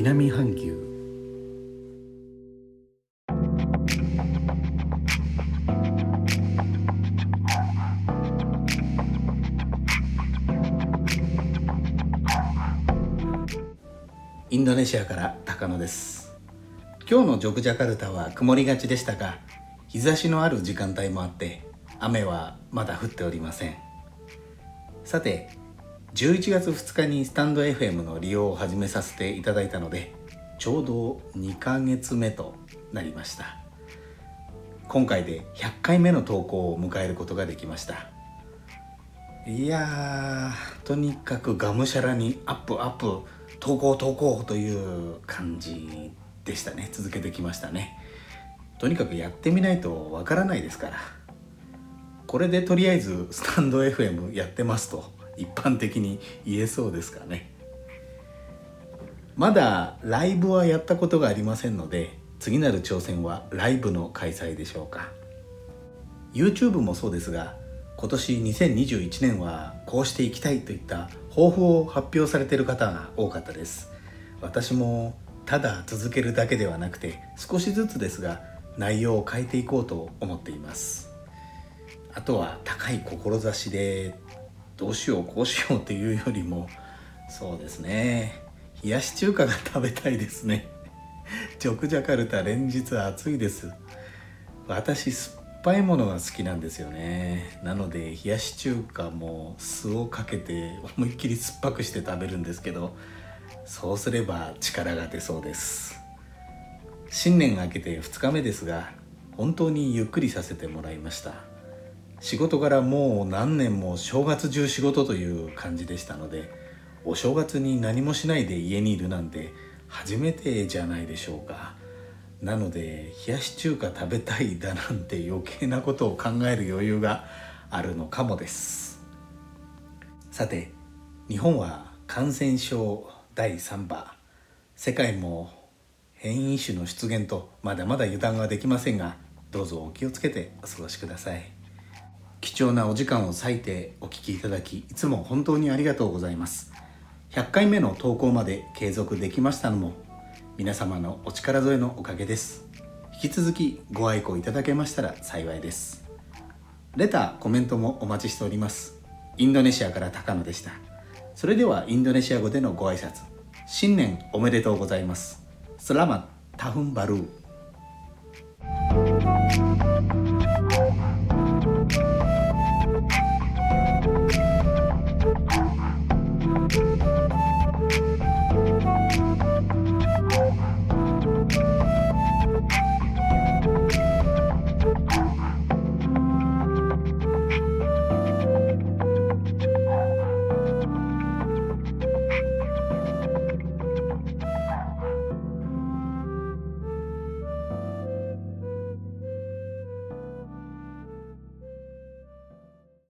南半球。インドネシアから高野です。今日のジョクジャカルタは曇りがちでしたが日差しのある時間帯もあって雨はまだ降っておりません。さて11月2日にスタンド FM の利用を始めさせていただいたのでちょうど2ヶ月目となりました。今回で100回目の投稿を迎えることができました。いやとにかくがむしゃらにアップアップ投稿投稿という感じでしたね。続けてきましたね。とにかくやってみないとわからないですから。これでとりあえずスタンド FM やってますと。一般的に言えそうですかね。まだライブはやったことがありませんので次なる挑戦はライブの開催でしょうか。YouTube もそうですが今年2021年はこうしていきたいといった抱負を発表されている方が多かったです。私もただ続けるだけではなくて少しずつですが内容を変えていこうと思っています。あとは高い志でどうしようこうしようっていうよりもそうですね。冷やし中華が食べたいですね。ジョクジャカルタ連日暑いです。私酸っぱいものが好きなんですよね。なので冷やし中華も酢をかけて思いっきり酸っぱくして食べるんですけどそうすれば力が出そうです。新年が明けて2日目ですが本当にゆっくりさせてもらいました。仕事からもう何年も正月中仕事という感じでしたのでお正月に何もしないで家にいるなんて初めてじゃないでしょうか。なので冷やし中華食べたいだなんて余計なことを考える余裕があるのかもです。さて日本は感染症第3波。世界も変異種の出現とまだまだ油断はできませんがどうぞお気をつけてお過ごしください。貴重なお時間を割いてお聞きいただきいつも本当にありがとうございます。100回目の投稿まで継続できましたのも皆様のお力添えのおかげです。引き続きご愛顧いただけましたら幸いです。レターコメントもお待ちしております。インドネシアから高野でした。それではインドネシア語でのご挨拶。新年おめでとうございます。スラマタフンバルー。